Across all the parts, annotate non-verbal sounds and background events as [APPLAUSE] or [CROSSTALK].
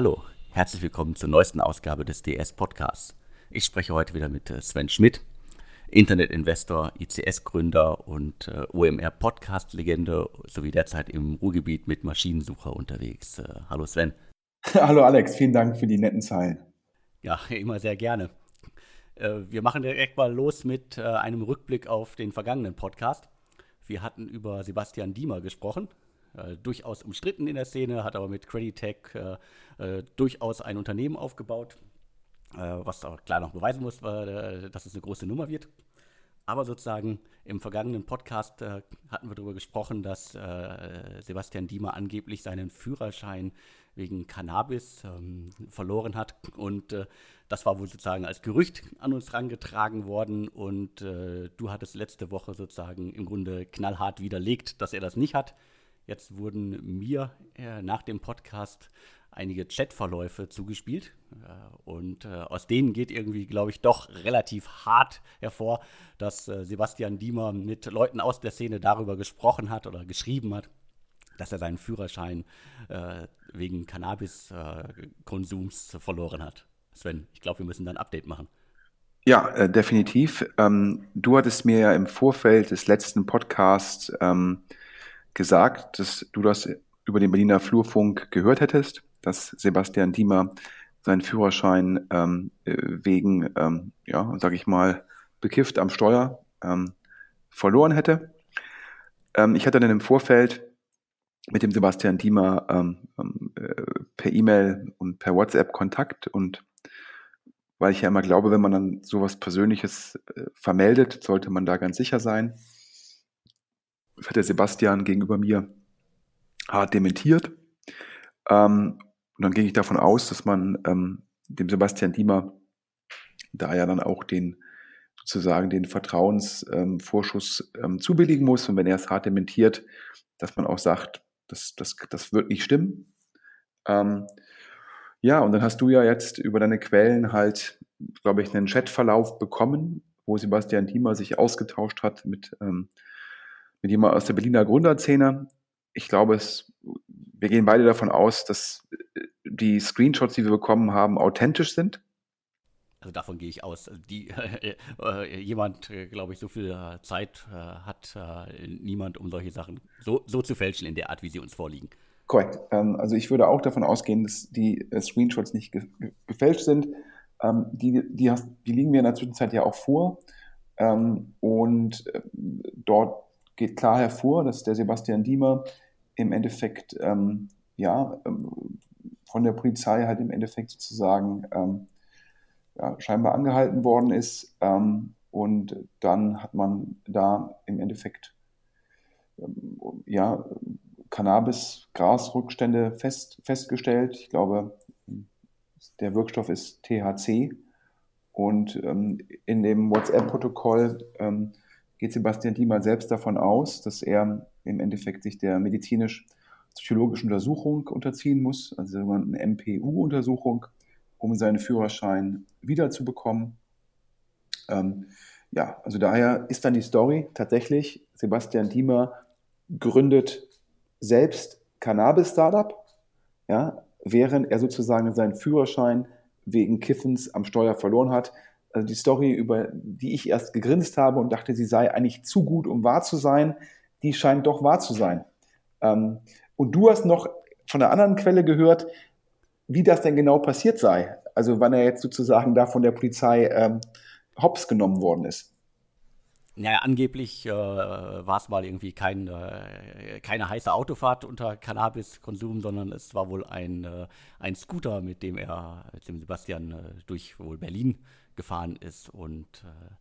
Hallo, herzlich willkommen zur neuesten Ausgabe des DS Podcasts. Ich spreche heute wieder mit äh, Sven Schmidt, Internetinvestor, ICS-Gründer und äh, OMR-Podcast-Legende sowie derzeit im Ruhrgebiet mit Maschinensucher unterwegs. Äh, hallo Sven. [LAUGHS] Hallo Alex, vielen Dank für die netten Zeilen. Ja, immer sehr gerne. Wir machen direkt mal los mit einem Rückblick auf den vergangenen Podcast. Wir hatten über Sebastian Diemer gesprochen, äh, durchaus umstritten in der Szene, hat aber mit Creditech äh, äh, durchaus ein Unternehmen aufgebaut, äh, was auch klar noch beweisen muss, äh, dass es eine große Nummer wird. Aber sozusagen im vergangenen Podcast äh, hatten wir darüber gesprochen, dass Sebastian Diemer angeblich seinen Führerschein wegen Cannabis ähm, verloren hat. Und das war wohl sozusagen als Gerücht an uns herangetragen worden. Und du hattest letzte Woche sozusagen im Grunde knallhart widerlegt, dass er das nicht hat. Jetzt wurden mir äh, nach dem Podcast einige Chatverläufe zugespielt. Äh, und äh, aus denen geht irgendwie, glaube ich, doch relativ hart hervor, dass äh, Sebastian Diemer mit Leuten aus der Szene darüber gesprochen hat oder geschrieben hat, dass er seinen Führerschein äh, wegen Cannabiskonsums verloren hat. Sven, ich glaube, wir müssen da ein Update machen. Ja, äh, definitiv. Ähm, du hattest mir ja im Vorfeld des letzten Podcasts ähm, gesagt, dass du das über den Berliner Flurfunk gehört hättest, dass Sebastian Diemer seinen Führerschein ähm, äh, wegen, ähm, ja, sag ich mal, bekifft am Steuer ähm, verloren hätte. Ähm, ich hatte dann im Vorfeld mit dem Sebastian Diemer ähm, ähm, äh, per E-Mail und per WhatsApp Kontakt und weil ich ja immer glaube, wenn man dann sowas Persönliches äh, vermeldet, sollte man da ganz sicher sein. Hat der Sebastian gegenüber mir hart dementiert. Ähm, und dann ging ich davon aus, dass man ähm, dem Sebastian Diemer da ja dann auch den sozusagen den Vertrauensvorschuss ähm, ähm, zubilligen muss. Und wenn er es hart dementiert, dass man auch sagt, das, das, das wird nicht stimmen. Ähm, ja, und dann hast du ja jetzt über deine Quellen halt, glaube ich, einen Chatverlauf bekommen, wo Sebastian Diemer sich ausgetauscht hat mit ähm, mit jemand aus der Berliner Gründerszene. Ich glaube, es, wir gehen beide davon aus, dass äh, die Screenshots, die wir bekommen haben, authentisch sind. Also davon gehe ich aus. Also die, [LAUGHS] äh, äh, jemand, äh, glaube ich, so viel äh, Zeit hat niemand, um solche Sachen so, so, zu fälschen in der Art, wie sie uns vorliegen. Korrekt. Ähm, also ich würde auch davon ausgehen, dass die Screenshots nicht ge gefälscht sind. Ähm, die, die, hast, die, liegen mir in der Zwischenzeit ja auch vor. Ähm, und dort geht klar hervor, dass der Sebastian Diemer im Endeffekt ähm, ja, ähm, von der Polizei halt im Endeffekt sozusagen ähm, ja, scheinbar angehalten worden ist. Ähm, und dann hat man da im Endeffekt ähm, ja, Cannabis-Grasrückstände fest, festgestellt. Ich glaube, der Wirkstoff ist THC. Und ähm, in dem WhatsApp-Protokoll geht Sebastian Diemer selbst davon aus, dass er im Endeffekt sich der medizinisch-psychologischen Untersuchung unterziehen muss, also der sogenannten MPU-Untersuchung, um seinen Führerschein wiederzubekommen. Ähm, ja, also daher ist dann die Story tatsächlich, Sebastian Diemer gründet selbst Cannabis-Startup, ja, während er sozusagen seinen Führerschein wegen Kiffens am Steuer verloren hat also die Story, über die ich erst gegrinst habe und dachte, sie sei eigentlich zu gut, um wahr zu sein, die scheint doch wahr zu sein. Ähm, und du hast noch von einer anderen Quelle gehört, wie das denn genau passiert sei. Also wann er jetzt sozusagen da von der Polizei ähm, hops genommen worden ist. Naja, angeblich äh, war es mal irgendwie kein, äh, keine heiße Autofahrt unter Cannabiskonsum, sondern es war wohl ein, äh, ein Scooter, mit dem er, mit dem Sebastian äh, durch wohl Berlin gefahren ist und äh,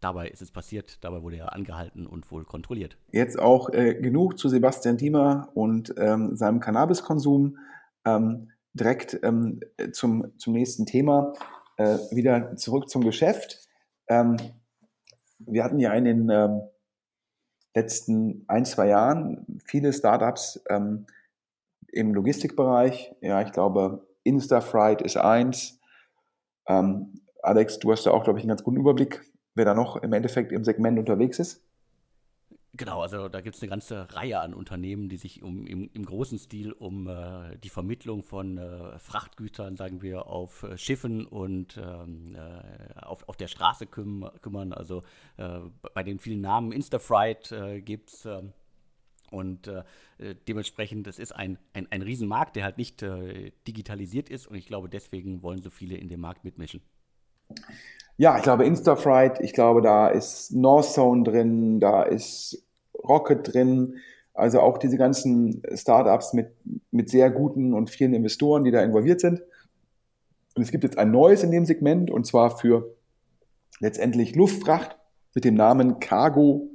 dabei ist es passiert, dabei wurde er angehalten und wohl kontrolliert. Jetzt auch äh, genug zu Sebastian Diemer und ähm, seinem Cannabiskonsum. Ähm, direkt ähm, zum, zum nächsten Thema. Äh, wieder zurück zum Geschäft. Ähm, wir hatten ja in den ähm, letzten ein, zwei Jahren viele Startups ähm, im Logistikbereich. Ja, ich glaube, Instafright ist eins. Ähm, Alex, du hast ja auch, glaube ich, einen ganz guten Überblick, wer da noch im Endeffekt im Segment unterwegs ist. Genau, also da gibt es eine ganze Reihe an Unternehmen, die sich um, im, im großen Stil um äh, die Vermittlung von äh, Frachtgütern, sagen wir, auf äh, Schiffen und ähm, äh, auf, auf der Straße küm kümmern. Also äh, bei den vielen Namen Instafright äh, gibt es. Ähm, und dementsprechend, es ist ein, ein, ein Riesenmarkt, der halt nicht digitalisiert ist. Und ich glaube, deswegen wollen so viele in dem Markt mitmischen. Ja, ich glaube Instafright, ich glaube, da ist Northzone drin, da ist Rocket drin, also auch diese ganzen Startups mit, mit sehr guten und vielen Investoren, die da involviert sind. Und es gibt jetzt ein neues in dem Segment und zwar für letztendlich Luftfracht mit dem Namen Cargo.one,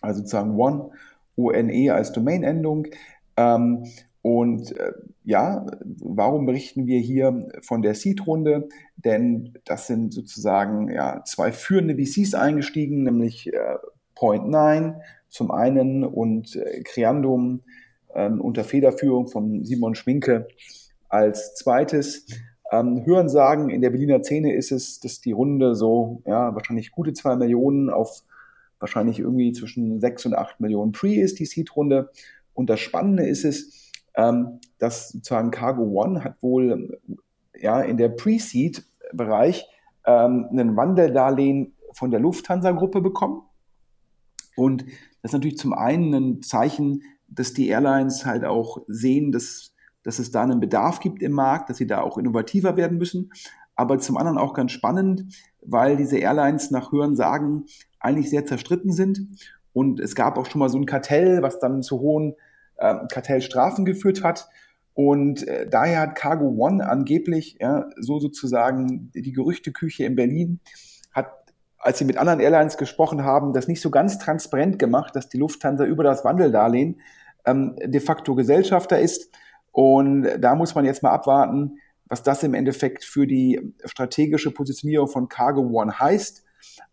also sozusagen One, ONE als Domainendung. Ähm, und äh, ja, warum berichten wir hier von der Seed-Runde? Denn das sind sozusagen ja, zwei führende VCs eingestiegen, nämlich äh, Point9 zum einen und äh, Creandum äh, unter Federführung von Simon Schminke als zweites. Ähm, Hören sagen, in der Berliner Szene ist es, dass die Runde so ja, wahrscheinlich gute zwei Millionen auf wahrscheinlich irgendwie zwischen sechs und acht Millionen Pre ist, die Seed-Runde. Und das Spannende ist es, ähm, dass sozusagen Cargo One hat wohl ja in der Pre-Seed-Bereich ähm, einen Wandeldarlehen von der Lufthansa-Gruppe bekommen. Und das ist natürlich zum einen ein Zeichen, dass die Airlines halt auch sehen, dass, dass es da einen Bedarf gibt im Markt, dass sie da auch innovativer werden müssen. Aber zum anderen auch ganz spannend, weil diese Airlines nach Hören sagen, eigentlich sehr zerstritten sind. Und es gab auch schon mal so ein Kartell, was dann zu hohen äh, Kartellstrafen geführt hat. Und äh, daher hat Cargo One angeblich, ja, so sozusagen die Gerüchteküche in Berlin, hat, als sie mit anderen Airlines gesprochen haben, das nicht so ganz transparent gemacht, dass die Lufthansa über das Wandeldarlehen ähm, de facto Gesellschafter ist. Und da muss man jetzt mal abwarten, was das im Endeffekt für die strategische Positionierung von Cargo One heißt.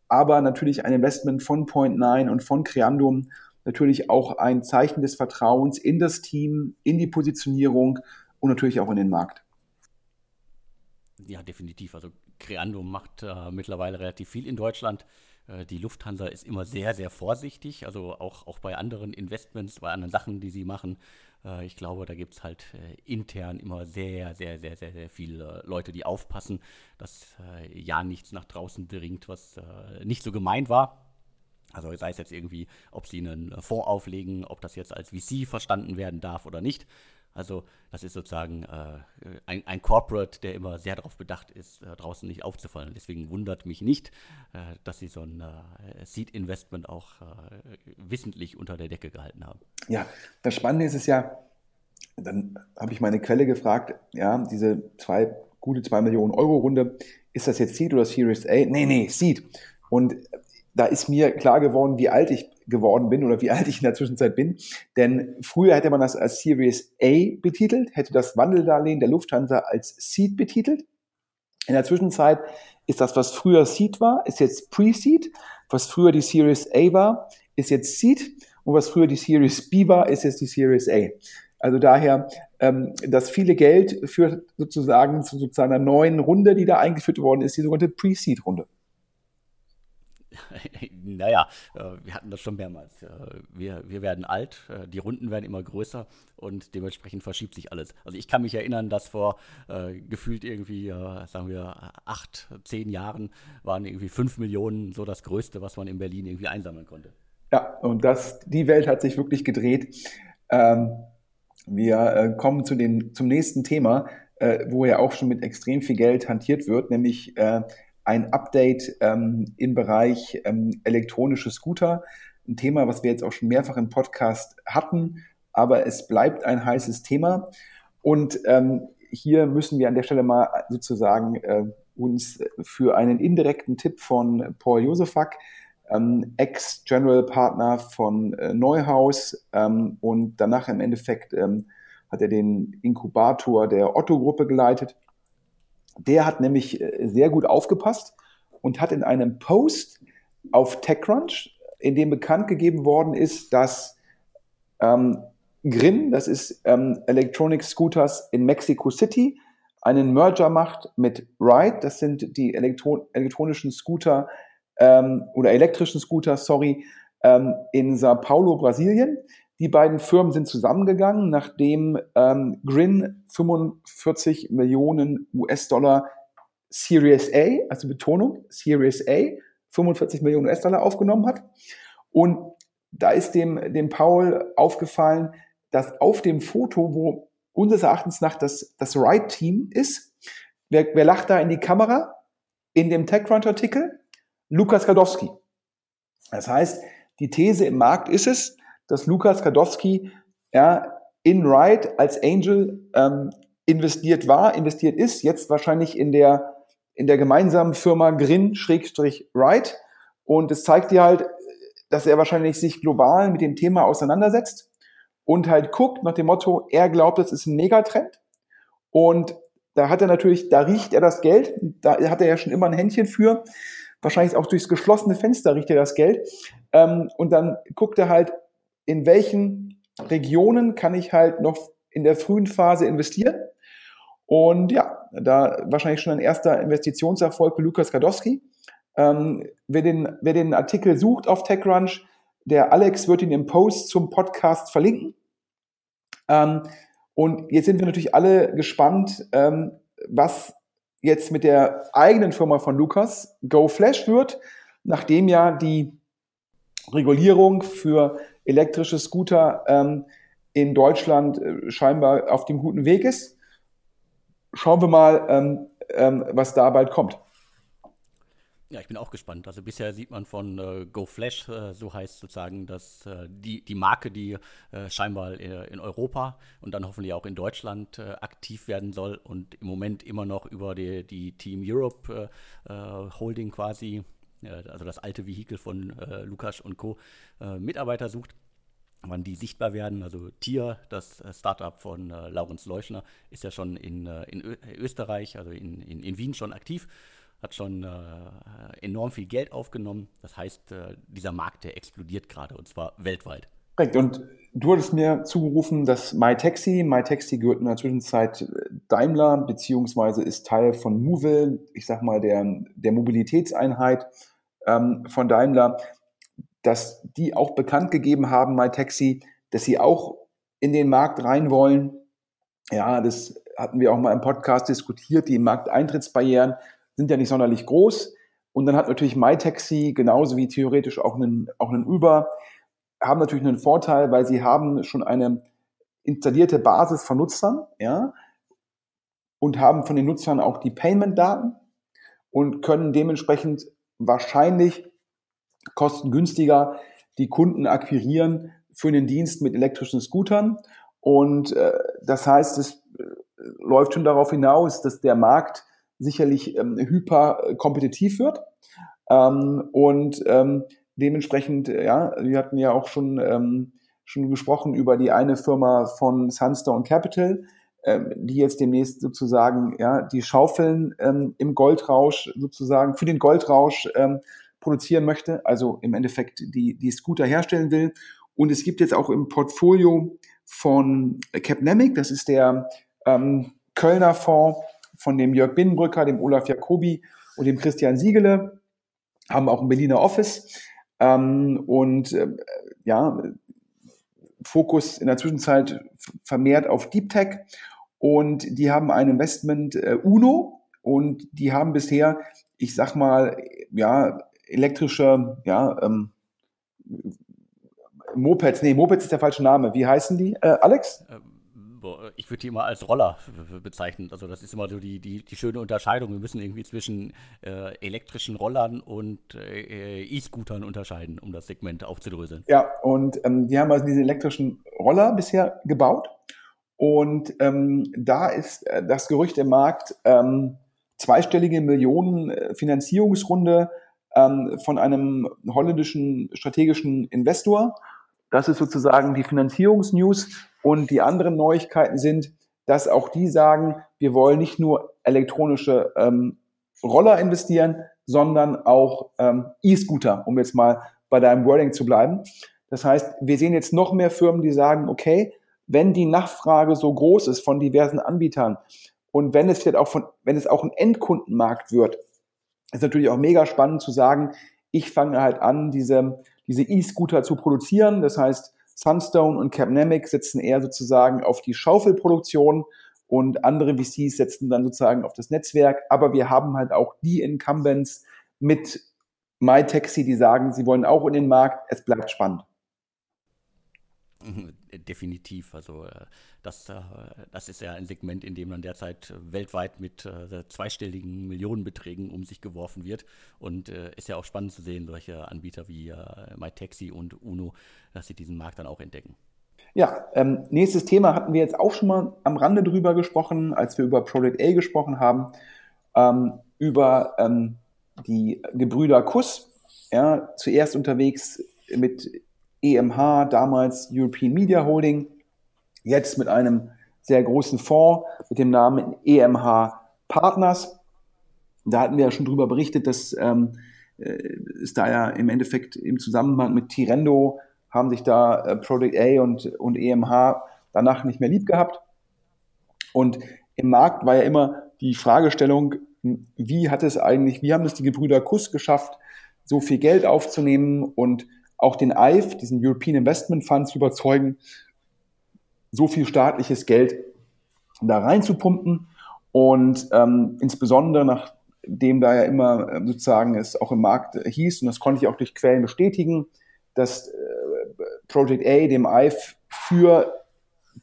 Aber natürlich ein Investment von Point9 und von Creandum natürlich auch ein Zeichen des Vertrauens in das Team, in die Positionierung und natürlich auch in den Markt. Ja, definitiv. Also Creando macht äh, mittlerweile relativ viel in Deutschland. Äh, die Lufthansa ist immer sehr, sehr vorsichtig. Also auch, auch bei anderen Investments, bei anderen Sachen, die sie machen. Äh, ich glaube, da gibt es halt äh, intern immer sehr, sehr, sehr, sehr, sehr viele Leute, die aufpassen, dass äh, ja nichts nach draußen dringt, was äh, nicht so gemeint war. Also sei es jetzt irgendwie, ob sie einen Fonds auflegen, ob das jetzt als VC verstanden werden darf oder nicht. Also das ist sozusagen äh, ein, ein, Corporate, der immer sehr darauf bedacht ist, äh, draußen nicht aufzufallen. Deswegen wundert mich nicht, äh, dass sie so ein äh, Seed-Investment auch äh, wissentlich unter der Decke gehalten haben. Ja, das Spannende ist es ja, dann habe ich meine Quelle gefragt, ja, diese zwei, gute 2 Millionen Euro Runde, ist das jetzt Seed oder Series A? Nee, nee, Seed. Und da ist mir klar geworden, wie alt ich geworden bin oder wie alt ich in der Zwischenzeit bin. Denn früher hätte man das als Series A betitelt, hätte das Wandeldarlehen der Lufthansa als Seed betitelt. In der Zwischenzeit ist das, was früher Seed war, ist jetzt Pre-Seed. Was früher die Series A war, ist jetzt Seed. Und was früher die Series B war, ist jetzt die Series A. Also daher, ähm, das viele Geld führt sozusagen zu sozusagen einer neuen Runde, die da eingeführt worden ist, die sogenannte Pre-Seed-Runde. [LAUGHS] naja, äh, wir hatten das schon mehrmals. Äh, wir, wir werden alt, äh, die Runden werden immer größer und dementsprechend verschiebt sich alles. Also ich kann mich erinnern, dass vor gefühlt irgendwie, sagen wir, acht, zehn Jahren waren irgendwie fünf Millionen so das Größte, was man in Berlin irgendwie einsammeln konnte. Ja, und das, die Welt hat sich wirklich gedreht. Ähm, wir kommen zu den, zum nächsten Thema, wo ja auch schon mit extrem viel Geld hantiert wird, nämlich ein Update ähm, im Bereich ähm, elektronische Scooter. Ein Thema, was wir jetzt auch schon mehrfach im Podcast hatten, aber es bleibt ein heißes Thema. Und ähm, hier müssen wir an der Stelle mal sozusagen äh, uns für einen indirekten Tipp von Paul Josefak, ähm, Ex-General Partner von äh, Neuhaus ähm, und danach im Endeffekt ähm, hat er den Inkubator der Otto-Gruppe geleitet der hat nämlich äh, sehr gut aufgepasst und hat in einem Post auf TechCrunch, in dem bekannt gegeben worden ist, dass ähm, Grin, das ist ähm, Electronic Scooters in Mexico City, einen Merger macht mit Ride, das sind die Elektro elektronischen Scooter ähm, oder elektrischen Scooter, sorry, ähm, in Sao Paulo, Brasilien. Die beiden Firmen sind zusammengegangen, nachdem ähm, Grin 45 Millionen US-Dollar Series A, also Betonung, Series A, 45 Millionen US-Dollar aufgenommen hat. Und da ist dem, dem Paul aufgefallen, dass auf dem Foto, wo unseres Erachtens nach das, das Right-Team ist, wer, wer lacht da in die Kamera? In dem TechCrunch-Artikel? Lukas Gadowski. Das heißt, die These im Markt ist es, dass Lukas Kadowski ja, in Ride als Angel ähm, investiert war, investiert ist, jetzt wahrscheinlich in der, in der gemeinsamen Firma Grin-Ride. Und es zeigt dir halt, dass er wahrscheinlich sich global mit dem Thema auseinandersetzt und halt guckt nach dem Motto, er glaubt, das ist ein Megatrend. Und da hat er natürlich, da riecht er das Geld, da hat er ja schon immer ein Händchen für. Wahrscheinlich auch durchs geschlossene Fenster riecht er das Geld. Ähm, und dann guckt er halt, in welchen Regionen kann ich halt noch in der frühen Phase investieren. Und ja, da wahrscheinlich schon ein erster Investitionserfolg für Lukas Gadowski. Ähm, wer, den, wer den Artikel sucht auf TechCrunch, der Alex wird ihn im Post zum Podcast verlinken. Ähm, und jetzt sind wir natürlich alle gespannt, ähm, was jetzt mit der eigenen Firma von Lukas GoFlash wird, nachdem ja die Regulierung für elektrische Scooter ähm, in Deutschland äh, scheinbar auf dem guten Weg ist. Schauen wir mal, ähm, ähm, was da bald kommt. Ja, ich bin auch gespannt. Also bisher sieht man von äh, GoFlash, äh, so heißt sozusagen, dass äh, die, die Marke, die äh, scheinbar äh, in Europa und dann hoffentlich auch in Deutschland aktiv werden soll und im Moment immer noch über die, die Team Europe Holding quasi also das alte Vehikel von äh, Lukas und Co. Äh, Mitarbeiter sucht, wann die sichtbar werden. Also Tier, das äh, Startup von äh, Laurens Leuschner, ist ja schon in, äh, in Österreich, also in, in, in, Wien schon aktiv, hat schon äh, enorm viel Geld aufgenommen. Das heißt, dieser Markt, der explodiert gerade und zwar weltweit. Korrekt. Und du hattest mir zugerufen, dass MyTaxi, MyTaxi gehört in der Zwischenzeit Daimler, beziehungsweise ist Teil von Movil, ich sag mal der, der Mobilitätseinheit ähm, von Daimler, dass die auch bekannt gegeben haben, MyTaxi, dass sie auch in den Markt rein wollen. Ja, das hatten wir auch mal im Podcast diskutiert. Die Markteintrittsbarrieren sind ja nicht sonderlich groß. Und dann hat natürlich MyTaxi genauso wie theoretisch auch einen, auch einen Uber, haben natürlich einen Vorteil, weil sie haben schon eine installierte Basis von Nutzern, ja, und haben von den Nutzern auch die Payment-Daten und können dementsprechend wahrscheinlich kostengünstiger die Kunden akquirieren für den Dienst mit elektrischen Scootern. Und äh, das heißt, es äh, läuft schon darauf hinaus, dass der Markt sicherlich ähm, hyper kompetitiv wird. Ähm, und ähm, dementsprechend, ja, wir hatten ja auch schon, ähm, schon gesprochen über die eine Firma von Sunstone Capital, die jetzt demnächst sozusagen ja, die Schaufeln ähm, im Goldrausch sozusagen für den Goldrausch ähm, produzieren möchte, also im Endeffekt die, die Scooter herstellen will. Und es gibt jetzt auch im Portfolio von Capnemic, das ist der ähm, Kölner Fonds von dem Jörg Binnenbrücker, dem Olaf Jacobi und dem Christian Siegele, haben auch ein Berliner Office. Ähm, und äh, ja, Fokus in der Zwischenzeit vermehrt auf Deep Tech und die haben ein Investment äh, Uno und die haben bisher, ich sag mal, ja, elektrische, ja, ähm, Mopeds, nee, Mopeds ist der falsche Name. Wie heißen die, äh, Alex? Ähm, ich würde die immer als Roller bezeichnen. Also das ist immer so die, die, die schöne Unterscheidung. Wir müssen irgendwie zwischen äh, elektrischen Rollern und äh, E-Scootern unterscheiden, um das Segment aufzudröseln. Ja, und ähm, die haben also diese elektrischen Roller bisher gebaut und ähm, da ist äh, das Gerücht im Markt, ähm, zweistellige Millionen äh, Finanzierungsrunde ähm, von einem holländischen strategischen Investor. Das ist sozusagen die Finanzierungsnews. Und die anderen Neuigkeiten sind, dass auch die sagen, wir wollen nicht nur elektronische ähm, Roller investieren, sondern auch ähm, E-Scooter, um jetzt mal bei deinem Wording zu bleiben. Das heißt, wir sehen jetzt noch mehr Firmen, die sagen, okay, wenn die Nachfrage so groß ist von diversen Anbietern und wenn es jetzt auch von, wenn es auch ein Endkundenmarkt wird, ist natürlich auch mega spannend zu sagen, ich fange halt an, diese, diese E-Scooter zu produzieren. Das heißt, Sunstone und Capnemic setzen eher sozusagen auf die Schaufelproduktion und andere VCs setzen dann sozusagen auf das Netzwerk. Aber wir haben halt auch die Incumbents mit MyTaxi, die sagen, sie wollen auch in den Markt. Es bleibt spannend. [LAUGHS] Definitiv. Also äh, das, äh, das ist ja ein Segment, in dem man derzeit weltweit mit äh, zweistelligen Millionenbeträgen um sich geworfen wird. Und ist ja auch spannend zu sehen, solche Anbieter wie MyTaxi und UNO, dass sie diesen Markt dann auch entdecken. Ja, ähm, nächstes Thema hatten wir jetzt auch schon mal am Rande drüber gesprochen, als wir über Project A gesprochen haben, ähm, über ähm, die Gebrüder Kuss. Ja, zuerst unterwegs mit EMH, damals European Media Holding, jetzt mit einem sehr großen Fonds mit dem Namen EMH Partners. Da hatten wir ja schon drüber berichtet, dass ähm, äh, es da ja im Endeffekt im Zusammenhang mit Tirendo haben sich da äh, Project A und, und EMH danach nicht mehr lieb gehabt. Und im Markt war ja immer die Fragestellung, wie hat es eigentlich, wie haben es die Gebrüder Kuss geschafft, so viel Geld aufzunehmen und auch den EIF, diesen European Investment Fund, zu überzeugen, so viel staatliches Geld da reinzupumpen. Und ähm, insbesondere nachdem da ja immer äh, sozusagen es auch im Markt hieß, und das konnte ich auch durch Quellen bestätigen, dass äh, Project A dem EIF für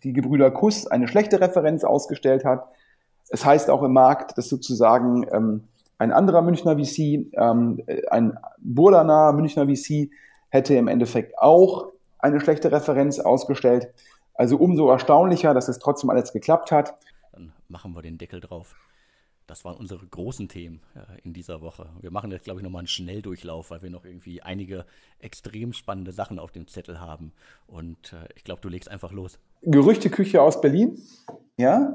die Gebrüder Kuss eine schlechte Referenz ausgestellt hat. Es heißt auch im Markt, dass sozusagen ähm, ein anderer Münchner VC, ähm, ein Burdaner Münchner VC, hätte im Endeffekt auch eine schlechte Referenz ausgestellt. Also umso erstaunlicher, dass es trotzdem alles geklappt hat. Dann machen wir den Deckel drauf. Das waren unsere großen Themen äh, in dieser Woche. Wir machen jetzt, glaube ich, nochmal einen Schnelldurchlauf, weil wir noch irgendwie einige extrem spannende Sachen auf dem Zettel haben. Und äh, ich glaube, du legst einfach los. Gerüchteküche aus Berlin, ja.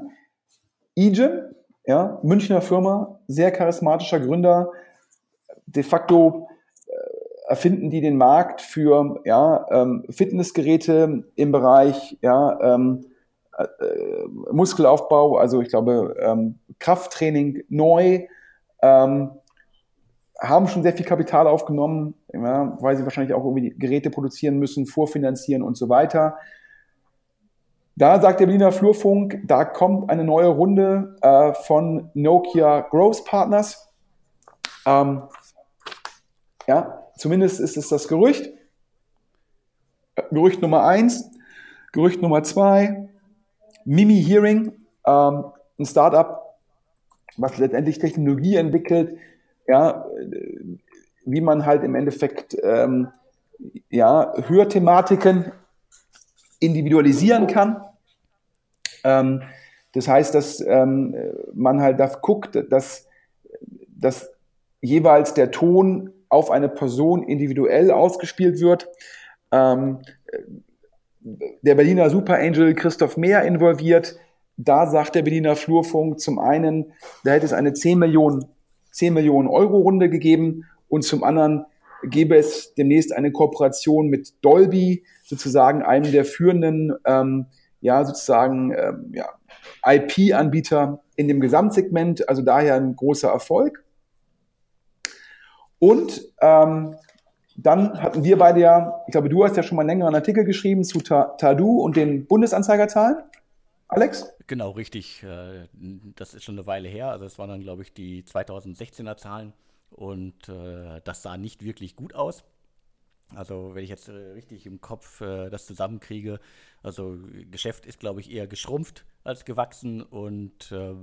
Egen, ja, Münchner Firma, sehr charismatischer Gründer, de facto erfinden die den Markt für ja, ähm, Fitnessgeräte im Bereich ja, ähm, äh, Muskelaufbau, also ich glaube ähm, Krafttraining neu, ähm, haben schon sehr viel Kapital aufgenommen, ja, weil sie wahrscheinlich auch irgendwie Geräte produzieren müssen, vorfinanzieren und so weiter. Da sagt der Berliner Flurfunk, da kommt eine neue Runde äh, von Nokia Growth Partners. Ähm, ja, Zumindest ist es das Gerücht. Gerücht Nummer eins. Gerücht Nummer zwei. Mimi Hearing, ähm, ein Startup, was letztendlich Technologie entwickelt, ja, wie man halt im Endeffekt ähm, ja, Hörthematiken individualisieren kann. Ähm, das heißt, dass ähm, man halt da guckt, dass, dass jeweils der Ton auf eine Person individuell ausgespielt wird. Ähm, der Berliner Super Angel Christoph Mehr involviert. Da sagt der Berliner Flurfunk zum einen, da hätte es eine 10 Millionen, 10 Millionen Euro Runde gegeben und zum anderen gäbe es demnächst eine Kooperation mit Dolby, sozusagen einem der führenden, ähm, ja, sozusagen, ähm, ja, IP-Anbieter in dem Gesamtsegment, also daher ein großer Erfolg. Und ähm, dann hatten wir beide ja, ich glaube, du hast ja schon mal einen längeren Artikel geschrieben zu Tadu und den Bundesanzeigerzahlen. Alex? Genau, richtig. Äh, das ist schon eine Weile her. Also es waren dann, glaube ich, die 2016er Zahlen und äh, das sah nicht wirklich gut aus. Also wenn ich jetzt äh, richtig im Kopf äh, das zusammenkriege, also Geschäft ist, glaube ich, eher geschrumpft als gewachsen und äh,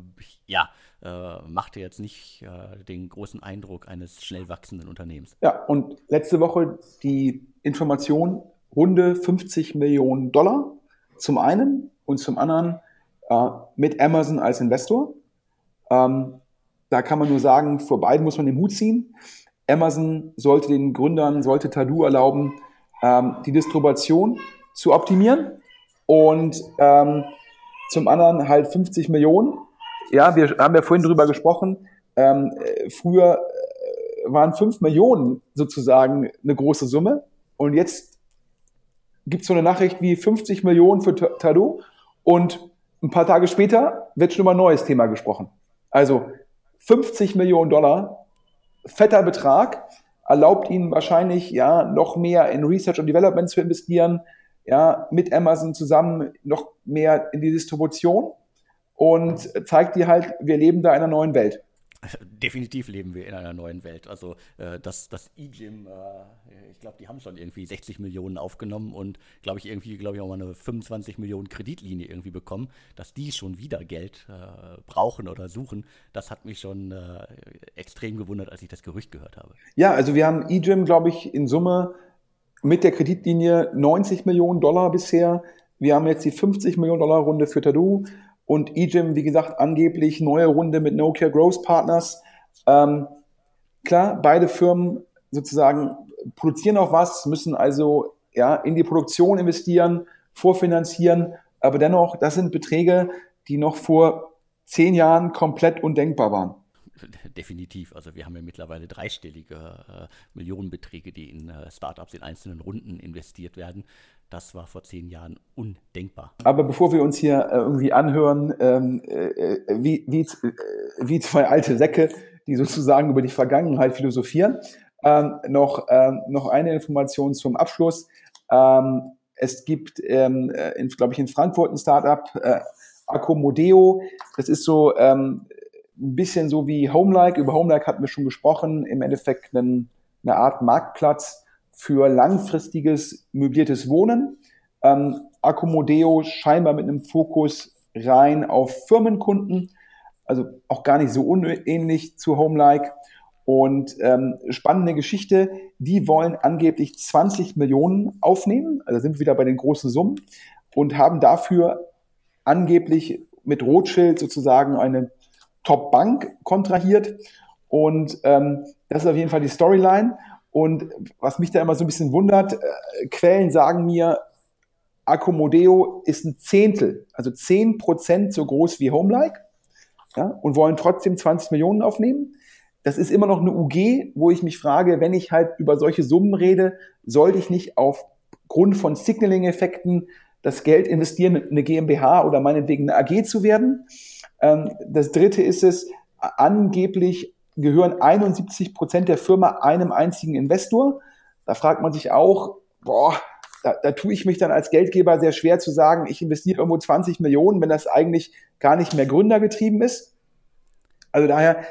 ja, äh, machte jetzt nicht äh, den großen Eindruck eines schnell wachsenden Unternehmens. Ja, und letzte Woche die Information, runde 50 Millionen Dollar zum einen und zum anderen äh, mit Amazon als Investor. Ähm, da kann man nur sagen, vor beiden muss man den Hut ziehen. Amazon sollte den Gründern, sollte Tadu erlauben, ähm, die Distribution zu optimieren und ähm, zum anderen halt 50 Millionen. Ja, wir haben ja vorhin drüber gesprochen. Ähm, früher äh, waren 5 Millionen sozusagen eine große Summe und jetzt gibt es so eine Nachricht wie 50 Millionen für Tadu und ein paar Tage später wird schon über ein neues Thema gesprochen. Also 50 Millionen Dollar fetter Betrag. erlaubt ihnen wahrscheinlich ja noch mehr in Research und Development zu investieren, ja, mit Amazon zusammen noch mehr in die Distribution und zeigt dir halt, wir leben da in einer neuen Welt. Definitiv leben wir in einer neuen Welt. Also äh, das, das E-Gym, äh, ich glaube, die haben schon irgendwie 60 Millionen aufgenommen und glaube ich irgendwie, glaube ich, auch mal eine 25 Millionen Kreditlinie irgendwie bekommen, dass die schon wieder Geld äh, brauchen oder suchen. Das hat mich schon äh, extrem gewundert, als ich das Gerücht gehört habe. Ja, also wir haben E-Gym, glaube ich, in Summe mit der Kreditlinie 90 Millionen Dollar bisher. Wir haben jetzt die 50 Millionen Dollar Runde für Tadu und eGym, wie gesagt, angeblich neue Runde mit Nokia Growth Partners. Ähm, klar, beide Firmen sozusagen produzieren auch was, müssen also ja, in die Produktion investieren, vorfinanzieren, aber dennoch, das sind Beträge, die noch vor zehn Jahren komplett undenkbar waren. [LAUGHS] Definitiv. Also wir haben ja mittlerweile dreistellige äh, Millionenbeträge, die in äh, Startups in einzelnen Runden investiert werden. Das war vor zehn Jahren undenkbar. Aber bevor wir uns hier äh, irgendwie anhören, ähm, äh, äh, wie, wie, äh, wie zwei alte Säcke, die sozusagen über die Vergangenheit philosophieren, ähm, noch, ähm, noch eine Information zum Abschluss. Ähm, es gibt, ähm, äh, glaube ich, in Frankfurt ein Startup, Accomodeo. Das ist so ähm, ein bisschen so wie Homelike. Über Homelike hatten wir schon gesprochen. Im Endeffekt einen, eine Art Marktplatz für langfristiges möbliertes Wohnen. Ähm, Accomodeo scheinbar mit einem Fokus rein auf Firmenkunden, also auch gar nicht so unähnlich zu Homelike. Und ähm, spannende Geschichte, die wollen angeblich 20 Millionen aufnehmen, also sind wir wieder bei den großen Summen und haben dafür angeblich mit Rothschild sozusagen eine Top-Bank kontrahiert. Und ähm, das ist auf jeden Fall die Storyline. Und was mich da immer so ein bisschen wundert, äh, Quellen sagen mir, Accomodeo ist ein Zehntel, also zehn Prozent so groß wie Homelike ja, und wollen trotzdem 20 Millionen aufnehmen. Das ist immer noch eine UG, wo ich mich frage, wenn ich halt über solche Summen rede, sollte ich nicht aufgrund von Signaling-Effekten das Geld investieren, eine GmbH oder meinetwegen eine AG zu werden. Ähm, das dritte ist es, angeblich gehören 71 Prozent der Firma einem einzigen Investor. Da fragt man sich auch, boah, da, da tue ich mich dann als Geldgeber sehr schwer zu sagen, ich investiere irgendwo 20 Millionen, wenn das eigentlich gar nicht mehr gründergetrieben ist. Also daher,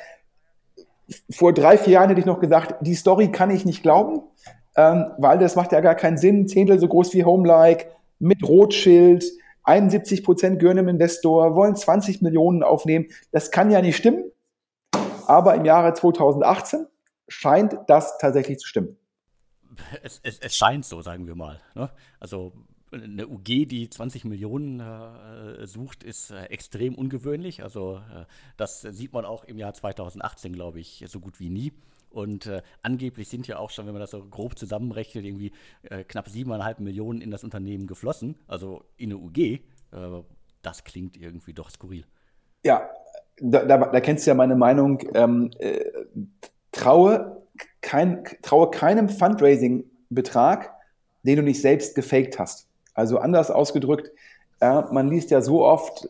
vor drei, vier Jahren hätte ich noch gesagt, die Story kann ich nicht glauben, ähm, weil das macht ja gar keinen Sinn. Zehntel so groß wie Homelike, mit Rotschild, 71 Prozent gehören im Investor, wollen 20 Millionen aufnehmen. Das kann ja nicht stimmen. Aber im Jahre 2018 scheint das tatsächlich zu stimmen. Es, es, es scheint so, sagen wir mal. Ne? Also eine UG, die 20 Millionen äh, sucht, ist äh, extrem ungewöhnlich. Also äh, das sieht man auch im Jahr 2018, glaube ich, so gut wie nie. Und äh, angeblich sind ja auch schon, wenn man das so grob zusammenrechnet, irgendwie äh, knapp 7,5 Millionen in das Unternehmen geflossen, also in eine UG. Äh, das klingt irgendwie doch skurril. Ja, da, da, da kennst du ja meine Meinung, ähm, äh, traue, kein, traue keinem Fundraising-Betrag, den du nicht selbst gefaked hast. Also anders ausgedrückt, äh, man liest ja so oft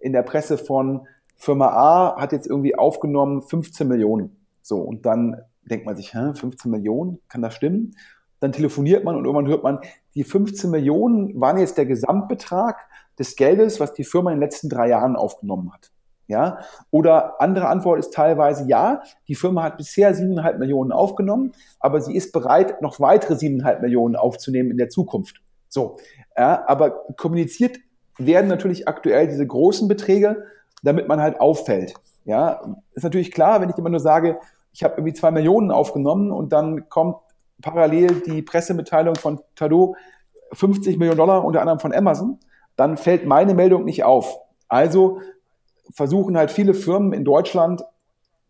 in der Presse von Firma A hat jetzt irgendwie aufgenommen 15 Millionen. So, und dann denkt man sich, hä, 15 Millionen, kann das stimmen? Dann telefoniert man und irgendwann hört man, die 15 Millionen waren jetzt der Gesamtbetrag des Geldes, was die Firma in den letzten drei Jahren aufgenommen hat. Ja? Oder andere Antwort ist teilweise ja, die Firma hat bisher siebeneinhalb Millionen aufgenommen, aber sie ist bereit, noch weitere siebeneinhalb Millionen aufzunehmen in der Zukunft. So, ja, aber kommuniziert werden natürlich aktuell diese großen Beträge, damit man halt auffällt. Ja, ist natürlich klar, wenn ich immer nur sage, ich habe irgendwie zwei Millionen aufgenommen und dann kommt parallel die Pressemitteilung von Tado 50 Millionen Dollar unter anderem von Amazon, dann fällt meine Meldung nicht auf. Also versuchen halt viele Firmen in Deutschland,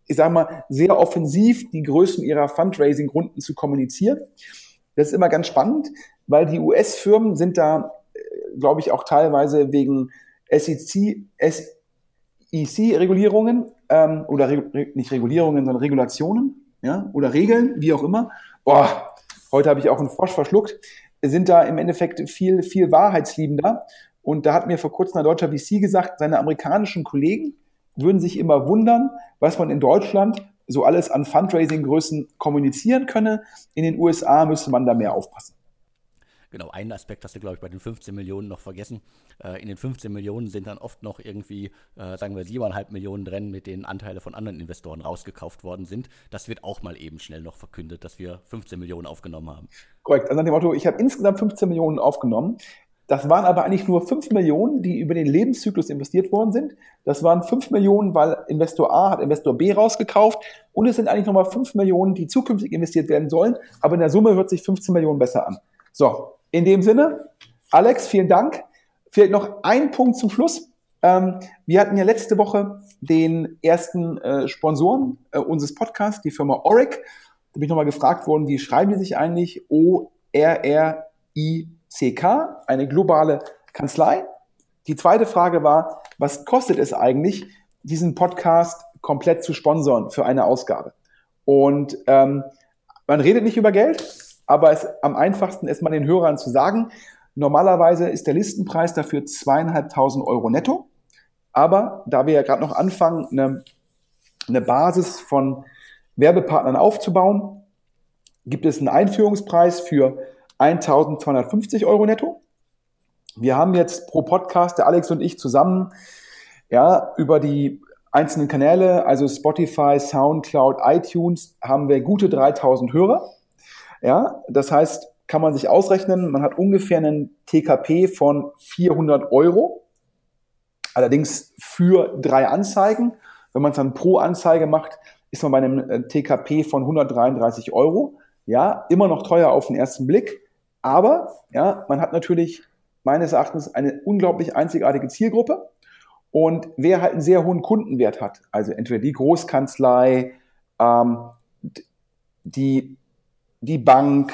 ich sage mal, sehr offensiv die Größen ihrer Fundraising-Runden zu kommunizieren. Das ist immer ganz spannend, weil die US-Firmen sind da, äh, glaube ich, auch teilweise wegen SEC, SEC-Regulierungen ähm, oder Re nicht Regulierungen, sondern Regulationen ja, oder Regeln, wie auch immer. Boah, heute habe ich auch einen Frosch verschluckt, sind da im Endeffekt viel, viel wahrheitsliebender und da hat mir vor kurzem ein deutscher VC gesagt, seine amerikanischen Kollegen würden sich immer wundern, was man in Deutschland so alles an Fundraising-Größen kommunizieren könne. In den USA müsste man da mehr aufpassen. Genau, einen Aspekt hast du, glaube ich, bei den 15 Millionen noch vergessen. Äh, in den 15 Millionen sind dann oft noch irgendwie, äh, sagen wir, 7,5 Millionen drin, mit denen Anteile von anderen Investoren rausgekauft worden sind. Das wird auch mal eben schnell noch verkündet, dass wir 15 Millionen aufgenommen haben. Korrekt. Also nach dem Motto, ich habe insgesamt 15 Millionen aufgenommen. Das waren aber eigentlich nur 5 Millionen, die über den Lebenszyklus investiert worden sind. Das waren 5 Millionen, weil Investor A hat Investor B rausgekauft. Und es sind eigentlich nochmal 5 Millionen, die zukünftig investiert werden sollen. Aber in der Summe hört sich 15 Millionen besser an. So, in dem Sinne, Alex, vielen Dank. Vielleicht noch ein Punkt zum Schluss. Ähm, wir hatten ja letzte Woche den ersten äh, Sponsoren äh, unseres Podcasts, die Firma Oric. Da bin ich nochmal gefragt worden, wie schreiben die sich eigentlich? O-R-R-I-C-K, eine globale Kanzlei. Die zweite Frage war, was kostet es eigentlich, diesen Podcast komplett zu sponsern für eine Ausgabe? Und ähm, man redet nicht über Geld, aber es am einfachsten ist mal den Hörern zu sagen, normalerweise ist der Listenpreis dafür zweieinhalbtausend Euro netto. Aber da wir ja gerade noch anfangen, eine, eine Basis von Werbepartnern aufzubauen, gibt es einen Einführungspreis für 1250 Euro netto. Wir haben jetzt pro Podcast, der Alex und ich zusammen, ja, über die einzelnen Kanäle, also Spotify, Soundcloud, iTunes, haben wir gute 3000 Hörer. Ja, das heißt, kann man sich ausrechnen, man hat ungefähr einen TKP von 400 Euro. Allerdings für drei Anzeigen. Wenn man es dann pro Anzeige macht, ist man bei einem äh, TKP von 133 Euro. Ja, immer noch teuer auf den ersten Blick. Aber, ja, man hat natürlich meines Erachtens eine unglaublich einzigartige Zielgruppe. Und wer halt einen sehr hohen Kundenwert hat, also entweder die Großkanzlei, ähm, die die Bank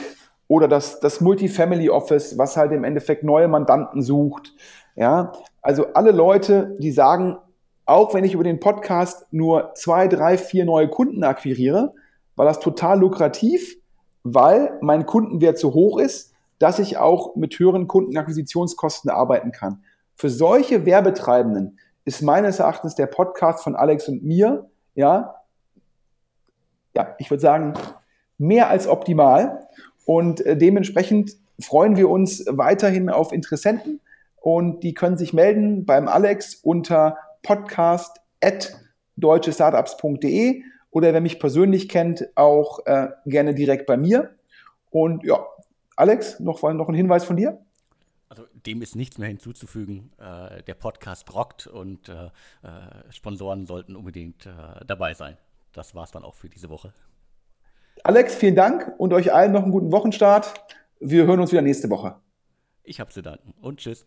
oder das, das Multifamily Office, was halt im Endeffekt neue Mandanten sucht. Ja, also alle Leute, die sagen, auch wenn ich über den Podcast nur zwei, drei, vier neue Kunden akquiriere, war das total lukrativ, weil mein Kundenwert so hoch ist, dass ich auch mit höheren Kundenakquisitionskosten arbeiten kann. Für solche Werbetreibenden ist meines Erachtens der Podcast von Alex und mir, ja, ja, ich würde sagen, mehr als optimal. Und äh, dementsprechend freuen wir uns weiterhin auf Interessenten und die können sich melden beim Alex unter podcast.deutschestartups.de oder wer mich persönlich kennt, auch äh, gerne direkt bei mir. Und ja, Alex, noch, noch ein Hinweis von dir? Also dem ist nichts mehr hinzuzufügen. Äh, der Podcast rockt und äh, äh Sponsoren sollten unbedingt äh, dabei sein. Das war es dann auch für diese Woche. Alex, vielen Dank und euch allen noch einen guten Wochenstart. Wir hören uns wieder nächste Woche. Ich habe zu danken und tschüss.